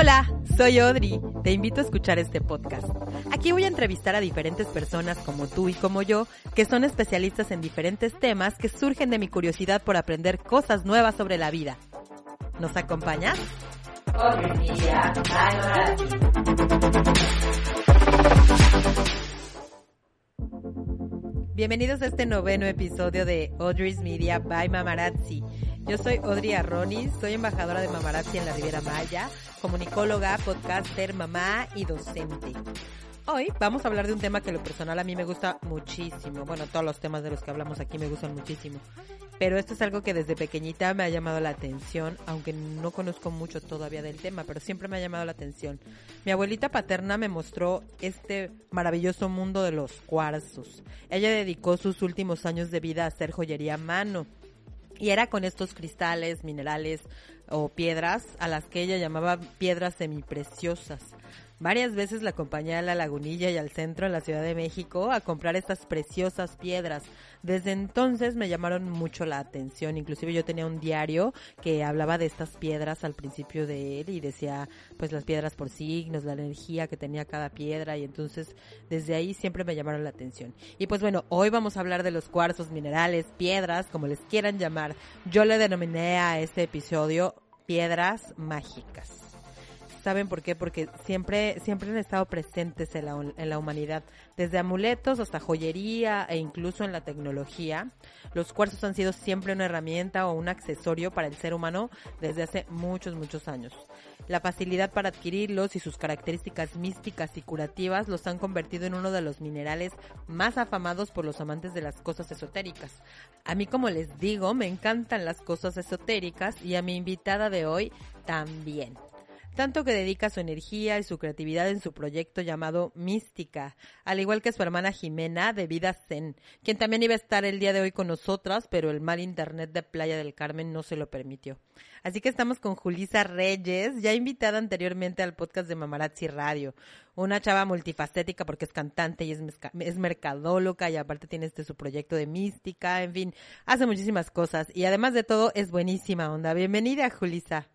Hola, soy Audrey. Te invito a escuchar este podcast. Aquí voy a entrevistar a diferentes personas como tú y como yo, que son especialistas en diferentes temas que surgen de mi curiosidad por aprender cosas nuevas sobre la vida. ¿Nos acompañas? Bienvenidos a este noveno episodio de Audrey's Media by Mamarazzi. Yo soy Audrey Arronis, soy embajadora de Mamarazzi en la Riviera Maya, comunicóloga, podcaster, mamá y docente. Hoy vamos a hablar de un tema que lo personal a mí me gusta muchísimo. Bueno, todos los temas de los que hablamos aquí me gustan muchísimo. Pero esto es algo que desde pequeñita me ha llamado la atención, aunque no conozco mucho todavía del tema, pero siempre me ha llamado la atención. Mi abuelita paterna me mostró este maravilloso mundo de los cuarzos. Ella dedicó sus últimos años de vida a hacer joyería a mano y era con estos cristales, minerales o piedras a las que ella llamaba piedras semipreciosas. Varias veces la acompañé a la lagunilla y al centro en la Ciudad de México a comprar estas preciosas piedras. Desde entonces me llamaron mucho la atención. Inclusive yo tenía un diario que hablaba de estas piedras al principio de él y decía pues las piedras por signos, la energía que tenía cada piedra y entonces desde ahí siempre me llamaron la atención. Y pues bueno, hoy vamos a hablar de los cuarzos, minerales, piedras, como les quieran llamar. Yo le denominé a este episodio piedras mágicas. ¿Saben por qué? Porque siempre, siempre han estado presentes en la, en la humanidad, desde amuletos hasta joyería e incluso en la tecnología. Los cuarzos han sido siempre una herramienta o un accesorio para el ser humano desde hace muchos, muchos años. La facilidad para adquirirlos y sus características místicas y curativas los han convertido en uno de los minerales más afamados por los amantes de las cosas esotéricas. A mí, como les digo, me encantan las cosas esotéricas y a mi invitada de hoy también tanto que dedica su energía y su creatividad en su proyecto llamado Mística, al igual que su hermana Jimena de Vida Zen, quien también iba a estar el día de hoy con nosotras, pero el mal internet de Playa del Carmen no se lo permitió. Así que estamos con Julisa Reyes, ya invitada anteriormente al podcast de Mamarazzi Radio, una chava multifacética porque es cantante y es, es mercadóloga y aparte tiene este su proyecto de mística, en fin, hace muchísimas cosas y además de todo es buenísima onda. Bienvenida, Julisa.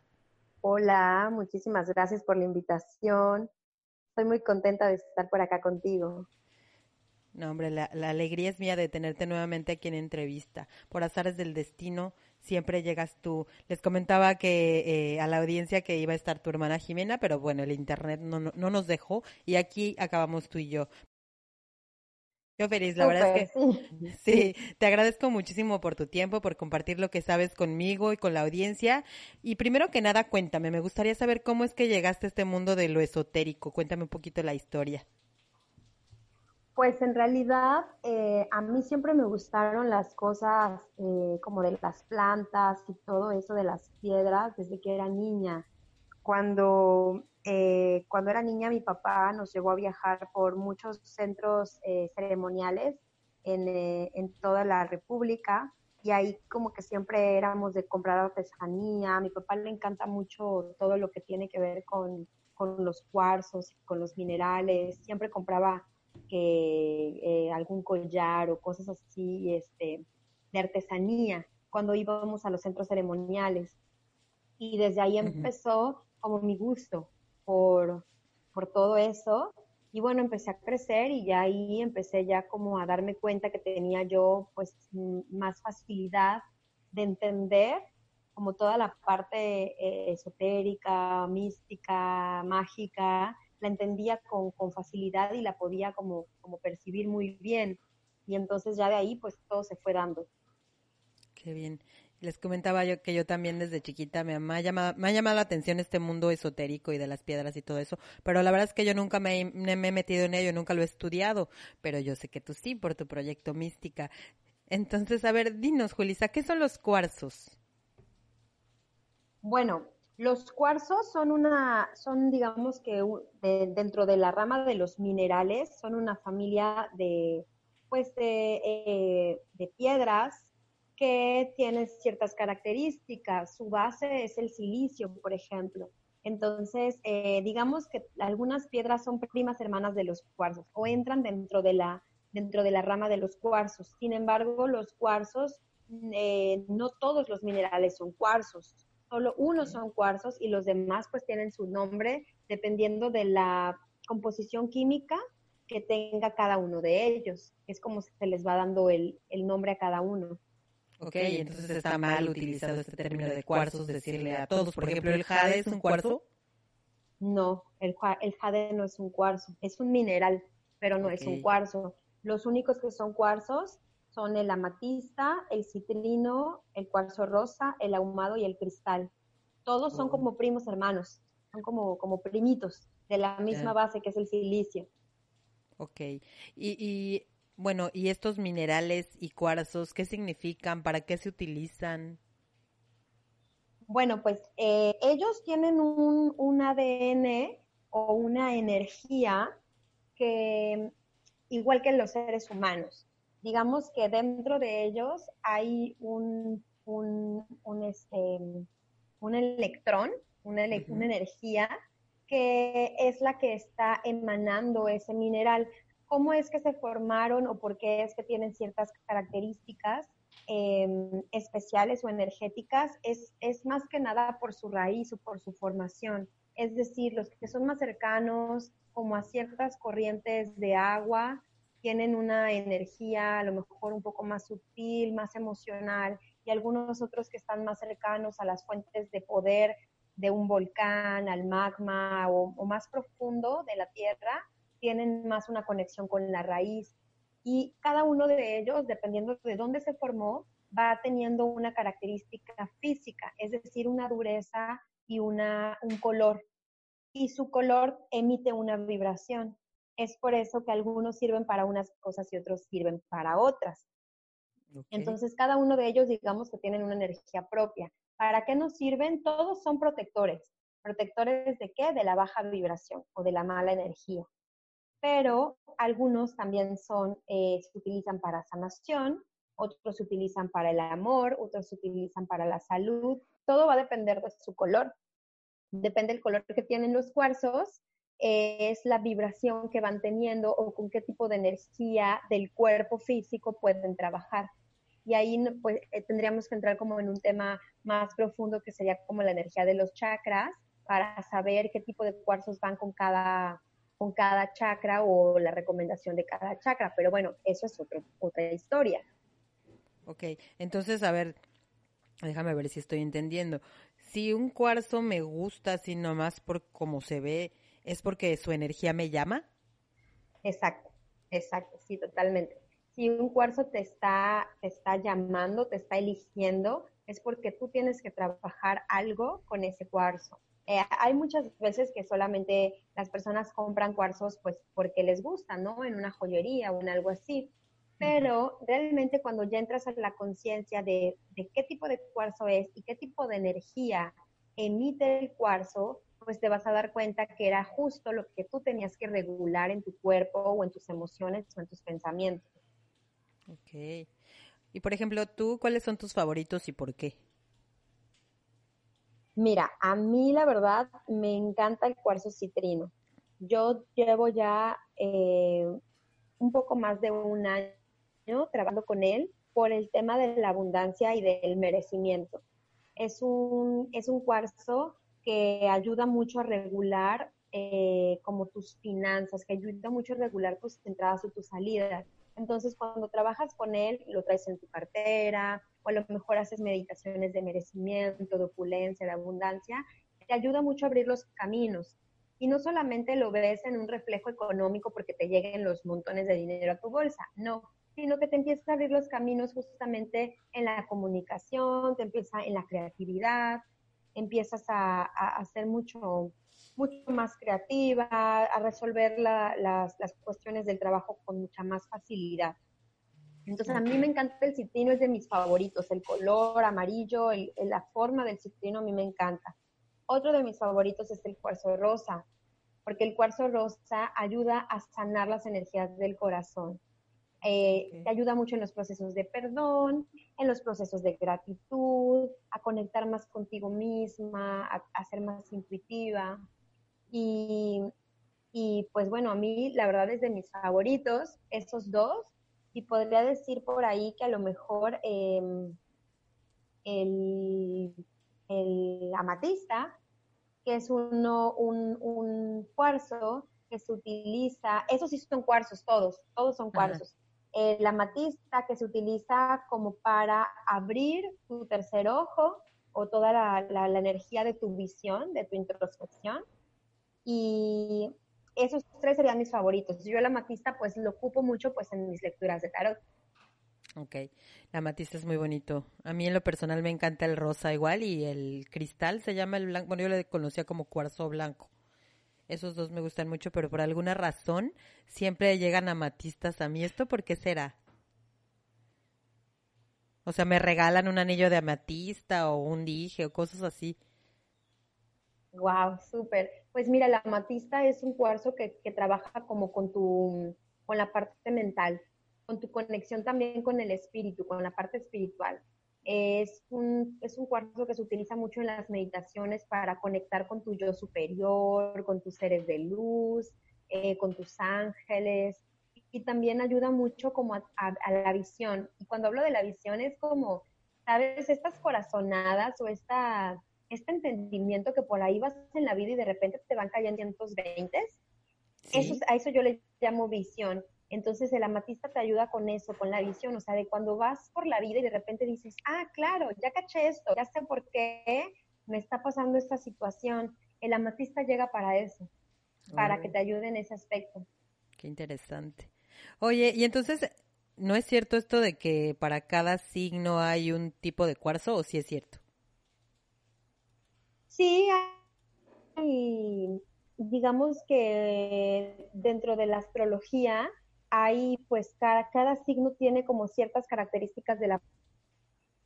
Hola, muchísimas gracias por la invitación. Estoy muy contenta de estar por acá contigo. No, hombre, la, alegría es mía de tenerte nuevamente aquí en entrevista. Por azares del destino, siempre llegas tú. Les comentaba que eh, a la audiencia que iba a estar tu hermana Jimena, pero bueno, el internet no, no nos dejó y aquí acabamos tú y yo. Yo feliz, la verdad es que sí. te agradezco muchísimo por tu tiempo, por compartir lo que sabes conmigo y con la audiencia. Y primero que nada, cuéntame, me gustaría saber cómo es que llegaste a este mundo de lo esotérico. Cuéntame un poquito la historia. Pues en realidad eh, a mí siempre me gustaron las cosas eh, como de las plantas y todo eso de las piedras desde que era niña. Cuando eh, cuando era niña mi papá nos llevó a viajar por muchos centros eh, ceremoniales eh, en, toda la República y ahí como que siempre éramos de comprar artesanía. A mi papá le encanta mucho todo lo que tiene que ver con, los cuarzos, con los minerales. Siempre compraba algún collar o cosas así este, de artesanía cuando íbamos a los centros ceremoniales. Y desde ahí empezó como mi gusto por, por todo eso. Y bueno, empecé a crecer y ya ahí empecé ya como a darme cuenta que tenía yo pues más facilidad de entender como toda la parte eh, esotérica, mística, mágica, la entendía con, con, facilidad y la podía como, como percibir muy bien. Y entonces ya de ahí pues todo se fue dando. Qué bien. Les comentaba yo que yo también desde chiquita me, ha llamado, me ha llamado la atención este mundo esotérico y de las piedras y todo eso, pero la verdad es que yo nunca me, he metido en ello, nunca lo he estudiado, pero yo sé que tú sí por tu proyecto Mística. Entonces, a ver, dinos, Julisa, ¿qué son los cuarzos? Bueno, los cuarzos son una, son digamos que dentro de la rama de los minerales, son una familia de, pues, de, eh, de piedras que tiene ciertas características. Su base es el silicio, por ejemplo. Entonces, eh, digamos que algunas piedras son primas hermanas de los cuarzos o entran dentro de la, dentro de la rama de los cuarzos. Sin embargo, los cuarzos, eh, no todos los minerales son cuarzos. solo unos son cuarzos y los demás pues tienen su nombre dependiendo de la composición química que tenga cada uno de ellos. Es como se les va dando el, el nombre a cada uno. Ok, entonces está mal utilizado este término de cuarzos, decirle a todos, por ejemplo, ¿el jade es un cuarzo? No, el, el jade no es un cuarzo, es un mineral, pero no es un cuarzo. Los únicos que son cuarzos son el amatista, el citrino, el cuarzo rosa, el ahumado y el cristal. Todos son oh. como primos hermanos, son como, como primitos de la misma base que es el silicio. Ok. Y, y bueno, ¿y estos minerales y cuarzos qué significan? ¿Para qué se utilizan? Bueno, pues eh, ellos tienen un, un ADN o una energía que, igual que los seres humanos, digamos que dentro de ellos hay un, un, un, este, un electrón, una, una energía que es la que está emanando ese mineral. ¿Cómo es que se formaron o por qué es que tienen ciertas características em, especiales o energéticas? Es, es más que nada por su raíz o por su formación. Es decir, los que son más cercanos como a ciertas corrientes de agua, tienen una energía a lo mejor un poco más sutil, más emocional, y algunos otros que están más cercanos a las fuentes de poder de un volcán, al magma o, más profundo de la Tierra, tienen más una conexión con la raíz. Y cada uno de ellos, dependiendo de dónde se formó, va teniendo una característica física, es decir, una dureza y una, un color. Y su color emite una vibración. Es por eso que algunos sirven para unas cosas y otros sirven para otras. Entonces, cada uno de ellos, digamos que tienen una energía propia. ¿Para qué nos sirven? Todos son protectores. ¿Protectores de qué? De la baja vibración o de la mala energía. Pero algunos también son, eh, se utilizan para sanación, otros se utilizan para el amor, otros se utilizan para la salud. Todo va a depender de su color. Depende del color que tienen los cuarzos, es la vibración que van teniendo o con qué tipo de energía del cuerpo físico pueden trabajar y ahí pues eh, tendríamos que entrar como en un tema más profundo que sería como la energía de los chakras para saber qué tipo de cuarzos van con cada con cada chakra o la recomendación de cada chakra, pero bueno, eso es otro, otra historia. Ok, entonces, a ver, déjame ver si estoy entendiendo. Si un cuarzo me gusta así nomás por cómo se ve, ¿es porque su energía me llama? Exacto, exacto, sí, totalmente si un cuarzo te está, te está llamando, te está eligiendo, es porque tú tienes que trabajar algo con ese cuarzo. Eh, hay muchas veces que solamente las personas compran cuarzos pues porque les gusta, ¿no? En una joyería o en algo así. Pero realmente cuando ya entras a la conciencia de, de qué tipo de cuarzo es y qué tipo de energía emite el cuarzo, pues te vas a dar cuenta que era justo lo que tú tenías que regular en tu cuerpo o en tus emociones o en tus pensamientos. Ok. Y por ejemplo, tú, ¿cuáles son tus favoritos y por qué? Mira, a mí la verdad me encanta el cuarzo citrino. Yo llevo ya eh, un poco más de un año trabajando con él por el tema de la abundancia y del merecimiento. Es un, es un cuarzo que ayuda mucho a regular eh, como tus finanzas, que ayuda mucho a regular tus entradas y tus salidas. Entonces, cuando trabajas con él, lo traes en tu cartera, o a lo mejor haces meditaciones de merecimiento, de opulencia, de abundancia, te ayuda mucho a abrir los caminos. Y no solamente lo ves en un reflejo económico porque te lleguen los montones de dinero a tu bolsa, no, sino que te empieza a abrir los caminos justamente en la comunicación, te empieza en la creatividad, empiezas a, a hacer mucho, mucho más creativa, a resolver las, cuestiones del trabajo con mucha más facilidad. Entonces, a mí me encanta el citrino, es de mis favoritos. El color amarillo, la forma del citrino a mí me encanta. Otro de mis favoritos es el cuarzo rosa, porque el cuarzo rosa ayuda a sanar las energías del corazón. Eh, te ayuda mucho en los procesos de perdón, en los procesos de gratitud, a conectar más contigo misma, a ser más intuitiva. Y, y pues bueno, a mí la verdad es de mis favoritos, esos dos. Y podría decir por ahí que a lo mejor em, el, el amatista, que es uno, un, un cuarzo que se utiliza, esos sí son cuarzos todos, todos son cuarzos. El amatista que se utiliza como para abrir tu tercer ojo o toda la, la, energía de tu visión, de tu introspección. Y esos tres serían mis favoritos. Yo el amatista pues lo ocupo mucho pues en mis lecturas de tarot. Ok, la amatista es muy bonito. A mí en lo personal me encanta el rosa igual y el cristal se llama el blanco. Bueno, yo le conocía como cuarzo blanco. Esos dos me gustan mucho, pero por alguna razón siempre llegan amatistas a mí. ¿Esto por qué será? O sea, me regalan un anillo de amatista o un dije o cosas así. Wow, súper. Pues mira, la amatista es un cuarzo que, que trabaja como con tu, con la parte mental con tu conexión también con el espíritu, con la parte espiritual. Es un, es un cuarzo que se utiliza mucho en las meditaciones para conectar con tu yo superior, con tus seres de luz, eh, con tus ángeles. Y también ayuda mucho como a, la visión. Y cuando hablo de la visión es como, ¿sabes? Estas corazonadas o esta, este entendimiento que por ahí vas en la vida y de repente te van cayendo cientos veintes. Eso, a eso yo le llamo visión. Entonces el amatista te ayuda con eso, con la visión, o sea, de cuando vas por la vida y de repente dices, ah, claro, ya caché esto, ya sé por qué me está pasando esta situación. El amatista llega para eso, para que te ayude en ese aspecto. Qué interesante. Oye, y entonces, ¿no es cierto esto de que para cada signo hay un tipo de cuarzo o sí es cierto? Sí, hay, digamos que dentro de la astrología, hay pues cada, cada signo tiene como ciertas características de la...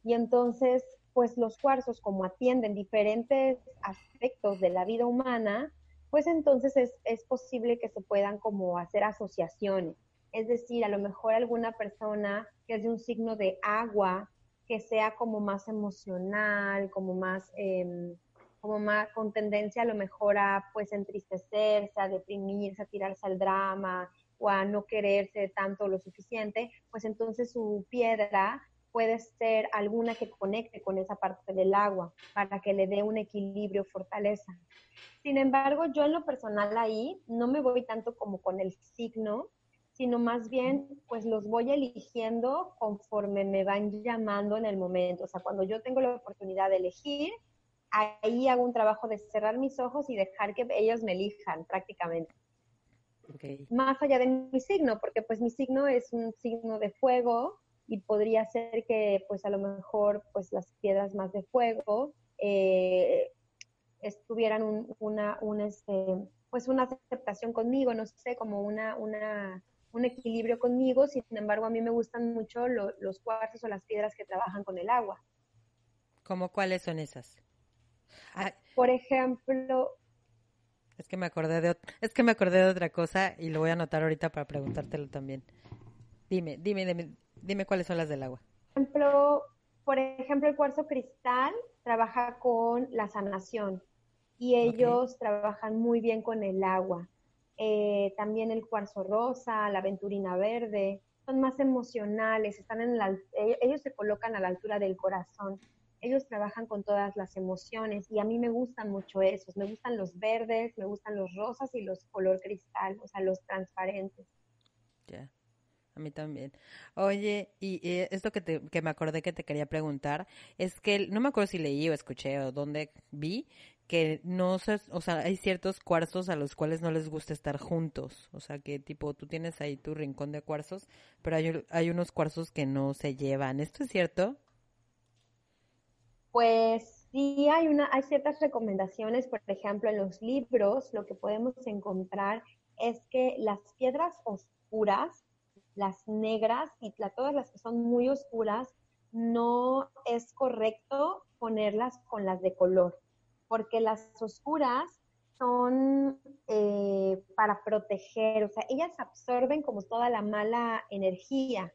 Y entonces, pues los cuarzos como atienden diferentes aspectos de la vida humana, pues entonces es, es posible que se puedan como hacer asociaciones. Es decir, a lo mejor alguna persona que es de un signo de agua, que sea como más emocional, como más, eh, como más con tendencia a lo mejor a pues entristecerse, a deprimirse, a tirarse al drama, o a no quererse tanto lo suficiente, pues entonces su piedra puede ser alguna que conecte con esa parte del agua para que le dé un equilibrio, fortaleza. Sin embargo, yo en lo personal ahí no me voy tanto como con el signo, sino más bien pues los voy eligiendo conforme me van llamando en el momento. O sea, cuando yo tengo la oportunidad de elegir, ahí hago un trabajo de cerrar mis ojos y dejar que ellos me elijan prácticamente. Más allá de mi signo, porque pues mi signo es un signo de fuego y podría ser que pues a lo mejor pues las piedras más de fuego eh, estuvieran una, un, este, pues una aceptación conmigo, no sé, como una, una, un equilibrio conmigo, sin embargo a mí me gustan mucho los cuarzos o las piedras que trabajan con el agua. ¿Cómo cuáles son esas? Ah, Por ejemplo, es que me acordé de es que me acordé de otra cosa y lo voy a anotar ahorita para preguntártelo también. Dime, dime, dime, dime cuáles son las del agua. Por ejemplo, por ejemplo, el cuarzo cristal trabaja con la sanación y ellos trabajan muy bien con el agua. Eh, también el cuarzo rosa, la aventurina verde, son más emocionales, están en la, ellos se colocan a la altura del corazón ellos trabajan con todas las emociones y a mí me gustan mucho esos, me gustan los verdes, me gustan los rosas y los color cristal, o sea, los transparentes. Ya, a mí también. Oye, y, esto que, te, que me acordé que te quería preguntar, es que no me acuerdo si leí o escuché o dónde vi que no se, o sea, hay ciertos cuarzos a los cuales no les gusta estar juntos, o sea, que tipo tú tienes ahí tu rincón de cuarzos, pero hay, hay unos cuarzos que no se llevan, ¿esto es cierto? Pues sí hay una, hay ciertas recomendaciones, por ejemplo, en los libros lo que podemos encontrar es que las piedras oscuras, las negras y todas las que son muy oscuras, no es correcto ponerlas con las de color, porque las oscuras son eh, para proteger, o sea, ellas absorben como toda la mala energía,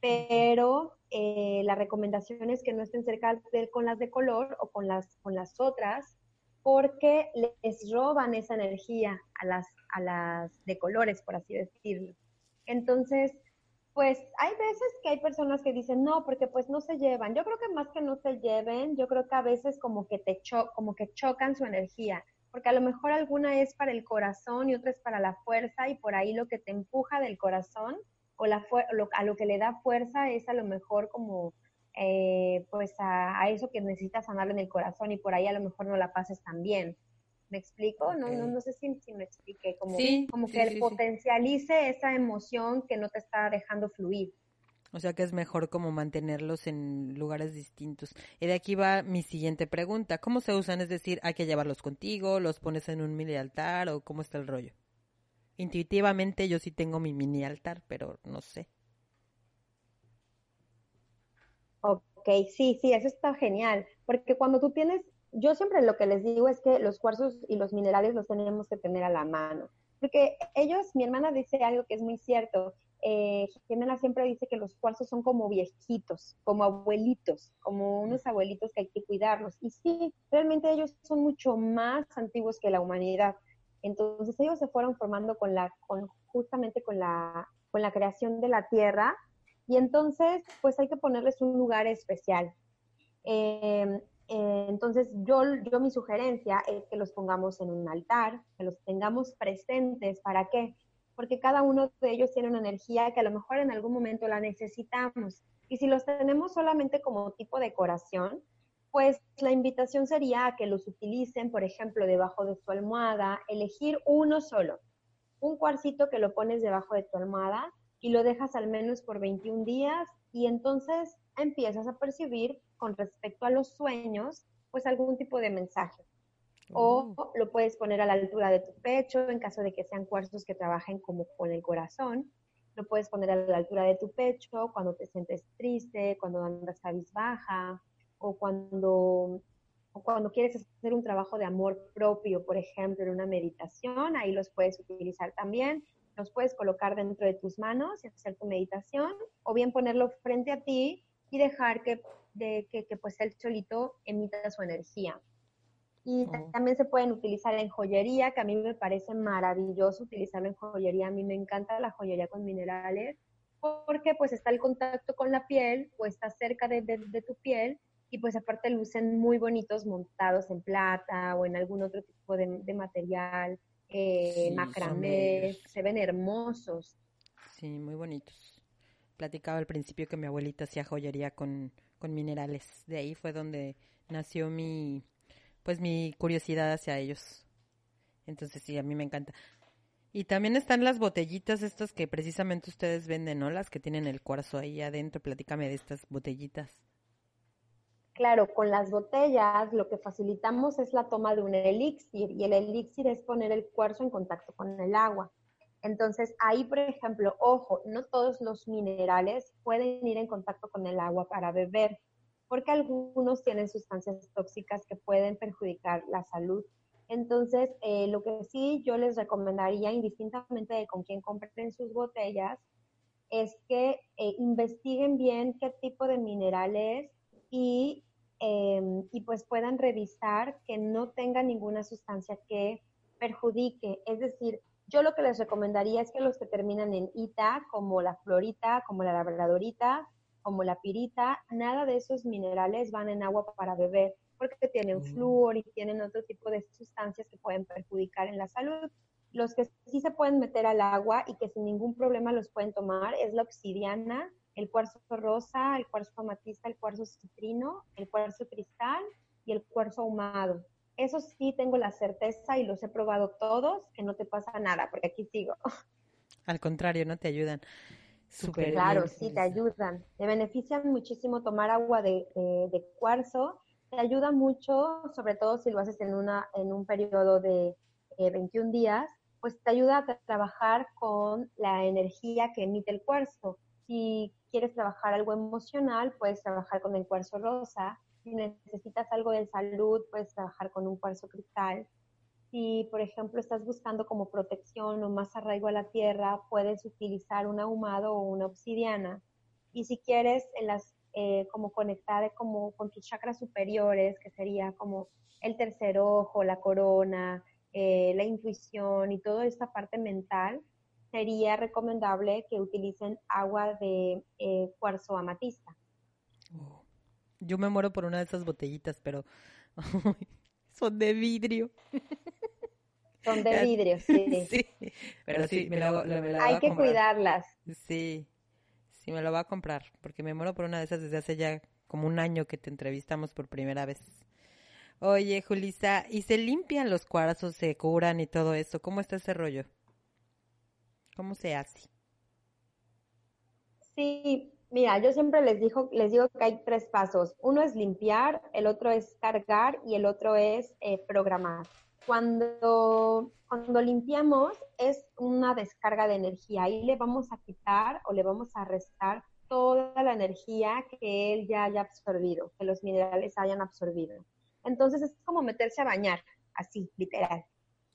pero eh, la recomendación es que no estén cerca de, con las de color o con las, con las otras, porque les roban esa energía a las, a las de colores, por así decirlo. Entonces, Pues hay veces que hay personas que dicen no, porque pues no se llevan. Yo creo que más que no se lleven, yo creo que a veces como que te como que chocan su energía, porque a lo mejor alguna es para el corazón y otra es para la fuerza y por ahí lo que te empuja del corazón o la a lo que le da fuerza es a lo mejor como eh, pues a, eso que necesitas sanar en el corazón y por ahí a lo mejor no la pases tan bien. ¿Me explico? No, no, no sé si, me expliqué, como, como que potencialice esa emoción que no te está dejando fluir. O sea que es mejor como mantenerlos en lugares distintos. Y de aquí va mi siguiente pregunta. ¿Cómo se usan? Es decir, ¿hay que llevarlos contigo? ¿Los pones en un mini altar? ¿O cómo está el rollo? Intuitivamente yo sí tengo mi mini altar, pero no sé. Ok, sí, sí, eso está genial. Porque cuando tú tienes yo siempre lo que les digo es que los cuarzos y los minerales los tenemos que tener a la mano. Porque ellos, mi hermana dice algo que es muy cierto. Eh, Jimena siempre dice que los cuarzos son como viejitos, como abuelitos, como unos abuelitos que hay que cuidarlos. Y sí, realmente ellos son mucho más antiguos que la humanidad. Entonces ellos se fueron formando con la, con, justamente con la, con la creación de la tierra. Y entonces, pues hay que ponerles un lugar especial. Eh, eh, entonces, yo, yo mi sugerencia es que los pongamos en un altar, que los tengamos presentes. ¿Para qué? Porque cada uno de ellos tiene una energía que a lo mejor en algún momento la necesitamos. Y si los tenemos solamente como tipo de decoración, pues la invitación sería a que los utilicen, por ejemplo, debajo de su almohada, elegir uno solo, un cuarcito que lo pones debajo de tu almohada y lo dejas al menos por 21 días y entonces empiezas a percibir con respecto a los sueños, pues algún tipo de mensaje. O oh. lo puedes poner a la altura de tu pecho en caso de que sean cuarzos que trabajen como con el corazón. Lo puedes poner a la altura de tu pecho cuando te sientes triste, cuando andas baja o cuando, o cuando quieres hacer un trabajo de amor propio, por ejemplo, en una meditación. Ahí los puedes utilizar también. Los puedes colocar dentro de tus manos y hacer tu meditación o bien ponerlo frente a ti y dejar que, de, que, pues el cholito emita su energía. Y oh. también se pueden utilizar en joyería, que a mí me parece maravilloso utilizarlo en joyería. A mí me encanta la joyería con minerales, porque pues está el contacto con la piel, o está cerca de, de, tu piel, y pues aparte lucen muy bonitos montados en plata o en algún otro tipo de, de material, eh, macramé, se ven hermosos. Sí, muy bonitos platicaba al principio que mi abuelita hacía joyería con, con minerales. De ahí fue donde nació mi, pues mi curiosidad hacia ellos. Entonces sí, a mí me encanta. Y también están las botellitas estas que precisamente ustedes venden, ¿no? Las que tienen el cuarzo ahí adentro. Platícame de estas botellitas. Claro, con las botellas lo que facilitamos es la toma de un elixir y el elixir es poner el cuarzo en contacto con el agua. Entonces, ahí, por ejemplo, ojo, no todos los minerales pueden ir en contacto con el agua para beber, porque algunos tienen sustancias tóxicas que pueden perjudicar la salud. Entonces, eh, lo que sí yo les recomendaría, indistintamente de con quién compren sus botellas, es que eh, investiguen bien qué tipo de minerales y, em, y pues puedan revisar que no tenga ninguna sustancia que perjudique. Es decir, yo lo que les recomendaría es que los que terminan en ita, como la florita, como la labradorita, como la pirita, nada de esos minerales van en agua para beber, porque tienen mm. flúor y tienen otro tipo de sustancias que pueden perjudicar en la salud. Los que sí se pueden meter al agua y que sin ningún problema los pueden tomar es la obsidiana, el cuarzo rosa, el cuarzo amatista, el cuarzo citrino, el cuarzo cristal y el cuarzo ahumado. Eso sí tengo la certeza y los he probado todos, que no te pasa nada, porque aquí sigo. Al contrario, no te ayudan. Súper claro, sí, te ayudan. Te benefician muchísimo tomar agua de, cuarzo. Te ayuda mucho, sobre todo si lo haces en, una, en un periodo de 21 eh, días, pues te ayuda a trabajar con la energía que emite el cuarzo. Si quieres trabajar algo emocional, puedes trabajar con el cuarzo rosa si necesitas algo de salud, puedes trabajar con un cuarzo cristal. Si, por ejemplo, estás buscando como protección o más arraigo a la tierra, puedes utilizar un ahumado o una obsidiana. Y si quieres en las, eh, como conectar como con tus chakras superiores, que sería como el tercer ojo, la corona, eh, la intuición y toda esta parte mental, sería recomendable que utilicen agua de eh, cuarzo amatista. Oh, yo me muero por una de esas botellitas, pero son de vidrio. Son de vidrio, sí. sí. Pero sí, me la, me la Hay que cuidarlas. Sí, sí, me lo va a comprar, porque me muero por una de esas desde hace ya como un año que te entrevistamos por primera vez. Oye, Julisa, ¿y se limpian los cuarzos, se curan y todo eso? ¿Cómo está ese rollo? ¿Cómo se hace? Sí, mira, yo siempre les digo, les digo que hay tres pasos. Uno es limpiar, el otro es cargar y el otro es eh, programar. Cuando, cuando limpiamos es una descarga de energía. Ahí le vamos a quitar o le vamos a restar toda la energía que él ya haya absorbido, que los minerales hayan absorbido. Entonces es como meterse a bañar, así, literal.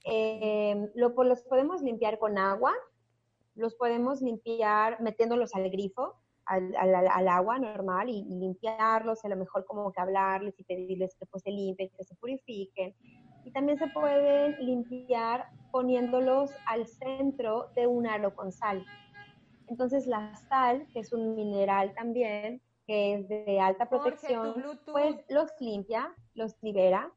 Eh, lo, pues, los podemos limpiar con agua, los podemos limpiar metiéndolos al grifo, al, agua normal y, limpiarlos, a lo mejor como que hablarles y pedirles que pues se limpien, que se purifiquen. Y también se pueden limpiar poniéndolos al centro de un aro con sal. Entonces la sal, que es un mineral también, que es de alta protección, pues los limpia, los libera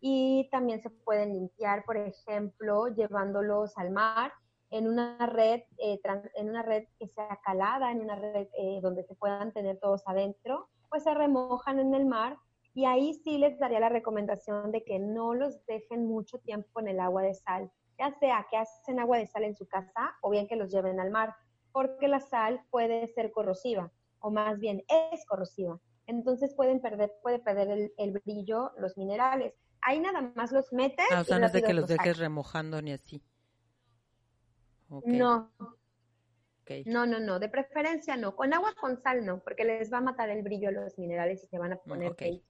y también se pueden limpiar, por ejemplo, llevándolos al mar en una red, eh, en una red que sea calada, en una red eh, donde se puedan tener todos adentro, pues se remojan en el mar y ahí sí les daría la recomendación de que no los dejen mucho tiempo en el agua de sal, ya sea que hacen agua de sal en su casa o bien que los lleven al mar, porque la sal puede ser corrosiva o más bien es corrosiva. Entonces pueden perder, puede perder el, brillo los minerales. Ahí nada más los metes. Ah, o sea, no es de que los dejes remojando ni así. No. No, no, no. De preferencia no. Con agua con sal no, porque les va a matar el brillo a los minerales y se van a poner okay.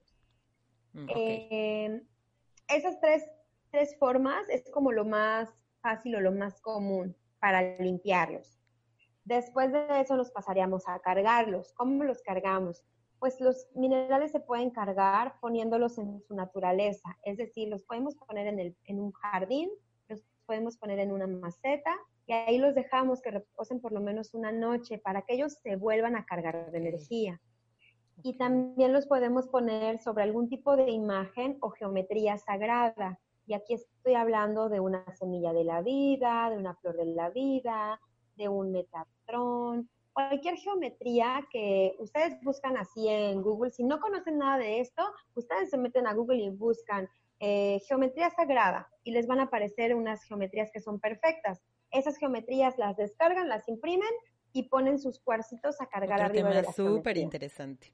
Mm, eh, esas tres, tres formas es como lo más fácil o lo más común para limpiarlos. Después de eso nos pasaríamos a cargarlos. ¿Cómo los cargamos? Pues los minerales se pueden cargar poniéndolos en su naturaleza, es decir, los podemos poner en, el, en un jardín, los podemos poner en una maceta y ahí los dejamos que reposen por lo menos una noche para que ellos se vuelvan a cargar de energía. Y también los podemos poner sobre algún tipo de imagen o geometría sagrada. Y aquí estoy hablando de una semilla de la vida, de una flor de la vida, de un Metatron, cualquier geometría que ustedes buscan así en Google. Si no conocen nada de esto, ustedes se meten a Google y buscan eh, geometría sagrada y les van a aparecer unas geometrías que son perfectas. Esas geometrías las descargan, las imprimen y ponen sus cuarcitos a cargar arriba de la súper interesante.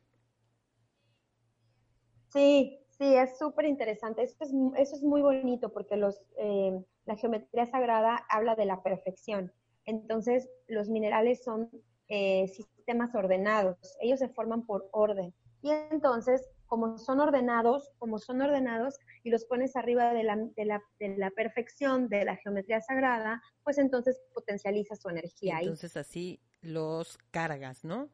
Sí, sí, es súper interesante. Eso es, eso es muy bonito porque los, eh, la geometría sagrada habla de la perfección. Entonces, los minerales son eh, sistemas ordenados, ellos se forman por orden. Y entonces, como son ordenados, como son ordenados y los pones arriba de la, de la, de la perfección de la geometría sagrada, pues entonces potencializa su energía. Entonces así los cargas, ¿no?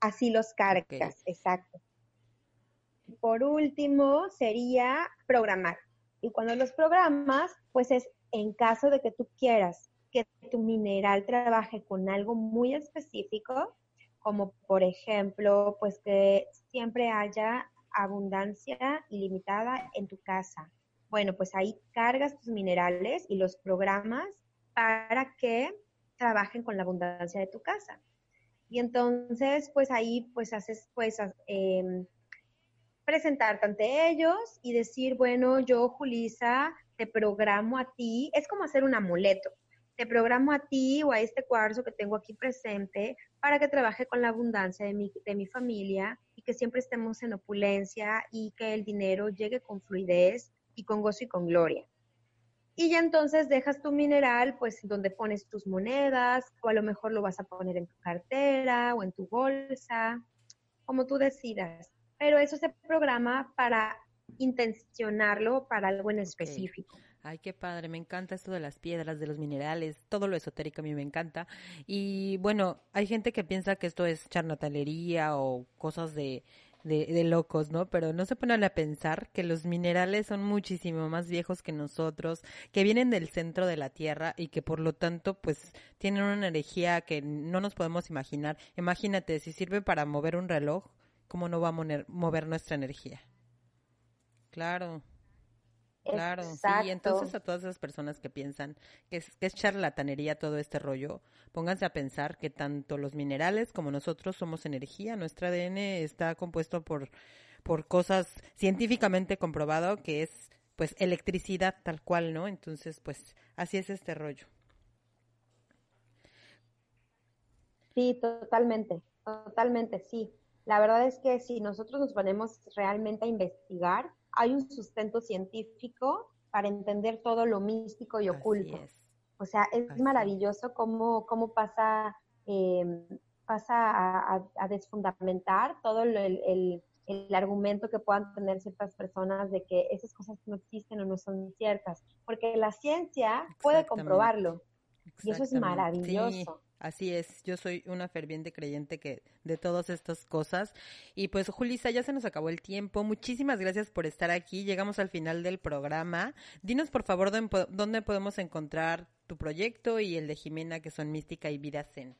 Así los cargas, exacto. Por último, sería programar. Y cuando los programas, pues es en caso de que tú quieras que tu mineral trabaje con algo muy específico, como por ejemplo, pues que siempre haya abundancia ilimitada en tu casa. Bueno, pues ahí cargas tus minerales y los programas para que trabajen con la abundancia de tu casa. Y entonces, pues ahí, pues haces, pues, eh, presentarte ante ellos y decir, bueno, yo, Julisa, te programo a ti, es como hacer un amuleto, te programo a ti o a este cuarzo que tengo aquí presente para que trabaje con la abundancia de mi, de mi familia y que siempre estemos en opulencia y que el dinero llegue con fluidez y con gozo y con gloria. Y ya entonces dejas tu mineral, pues donde pones tus monedas, o a lo mejor lo vas a poner en tu cartera o en tu bolsa, como tú decidas. Pero eso se programa para intencionarlo para algo en específico. Ay, qué padre, me encanta esto de las piedras, de los minerales, todo lo esotérico a mí me encanta. Y bueno, hay gente que piensa que esto es charlatalería o cosas de, de, locos, ¿no? Pero no se ponen a pensar que los minerales son muchísimo más viejos que nosotros, que vienen del centro de la Tierra y que por lo tanto, pues, tienen una energía que no nos podemos imaginar. Imagínate, si sirve para mover un reloj, ¿cómo no va a mover nuestra energía? Claro. Claro, sí, y entonces a todas esas personas que piensan que es, que es charlatanería todo este rollo, pónganse a pensar que tanto los minerales como nosotros somos energía, nuestro ADN está compuesto por, por cosas científicamente comprobado que es pues electricidad tal cual, ¿no? Entonces, pues así es este rollo. Sí, totalmente, totalmente, sí. La verdad es que si nosotros nos ponemos realmente a investigar, hay un sustento científico para entender todo lo místico y oculto. O sea, es maravilloso cómo, cómo pasa, em, pasa a, desfundamentar todo el, el, el, argumento que puedan tener ciertas personas de que esas cosas no existen o no son ciertas, porque la ciencia puede comprobarlo. Y eso es maravilloso. Así es, yo soy una ferviente creyente que de todas estas cosas. Y pues, Julisa, ya se nos acabó el tiempo. Muchísimas gracias por estar aquí. Llegamos al final del programa. Dinos, por favor, dónde podemos encontrar tu proyecto y el de Jimena, que son Mística y Vida Zen.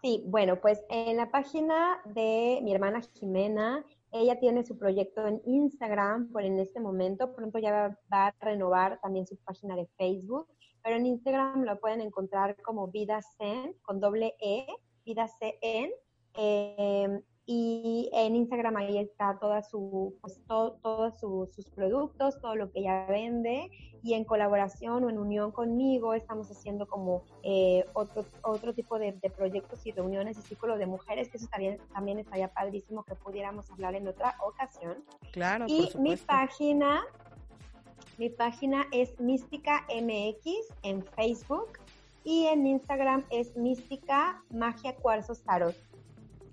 Sí, bueno, pues en la página de mi hermana Jimena, ella tiene su proyecto en Instagram por en este momento. Pronto ya va a renovar también su página de Facebook pero en Instagram lo pueden encontrar como Vida Zen, con doble E, Vida Zen. Eh, y en Instagram ahí está toda su, pues, todos sus productos, todo lo que ella vende y en colaboración o en unión conmigo estamos haciendo como eh, otro, otro tipo de, proyectos y reuniones y círculos de mujeres, que eso también, también estaría padrísimo que pudiéramos hablar en otra ocasión. Claro. Y mi página mi página es Mística MX en Facebook y en Instagram es Mística Magia Cuarzos Tarot.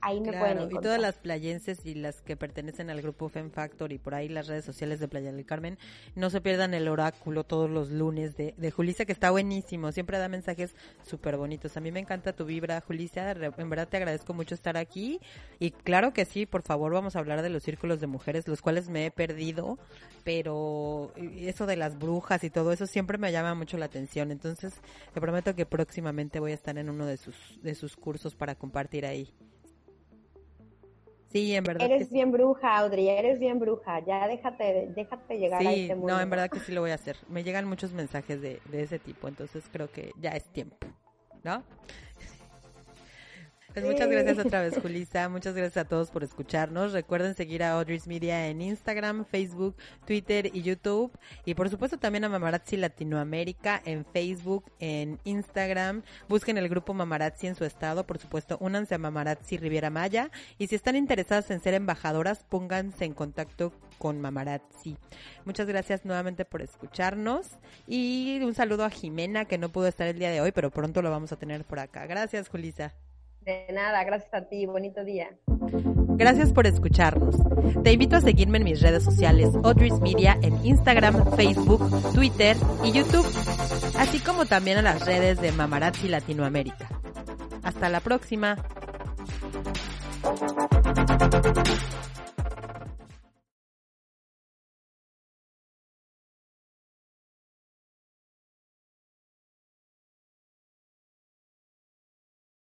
Ahí me pueden encontrar. Y todas las playenses y las que pertenecen al grupo Fem Factor y por ahí las redes sociales de Playa del Carmen, no se pierdan el oráculo todos los lunes de, de que está buenísimo. Siempre da mensajes súper bonitos. A mí me encanta tu vibra, Julissa. En verdad te agradezco mucho estar aquí. Y claro que sí, por favor, vamos a hablar de los círculos de mujeres, los cuales me he perdido. Pero eso de las brujas y todo eso siempre me llama mucho la atención. Entonces, te prometo que próximamente voy a estar en uno de sus, de sus cursos para compartir ahí. Sí, en verdad. Eres bien bruja, Audrey, eres bien bruja. Ya déjate, déjate llegar a este mundo. No, en verdad que sí lo voy a hacer. Me llegan muchos mensajes de, de ese tipo, entonces creo que ya es tiempo, ¿no? Pues muchas gracias otra vez, Julisa. Muchas gracias a todos por escucharnos. Recuerden seguir a Audrey's Media en Instagram, Facebook, Twitter y YouTube. Y por supuesto también a Mamarazzi Latinoamérica en Facebook, en Instagram. Busquen el grupo Mamarazzi en su estado. Por supuesto, únanse a Mamarazzi Riviera Maya. Y si están interesadas en ser embajadoras, pónganse en contacto con Mamarazzi. Muchas gracias nuevamente por escucharnos. Y un saludo a Jimena, que no pudo estar el día de hoy, pero pronto lo vamos a tener por acá. Gracias, Julisa. De nada, gracias a ti, bonito día. Gracias por escucharnos. Te invito a seguirme en mis redes sociales Audrey's Media en Instagram, Facebook, Twitter y YouTube, así como también a las redes de Mamarazzi Latinoamérica. Hasta la próxima.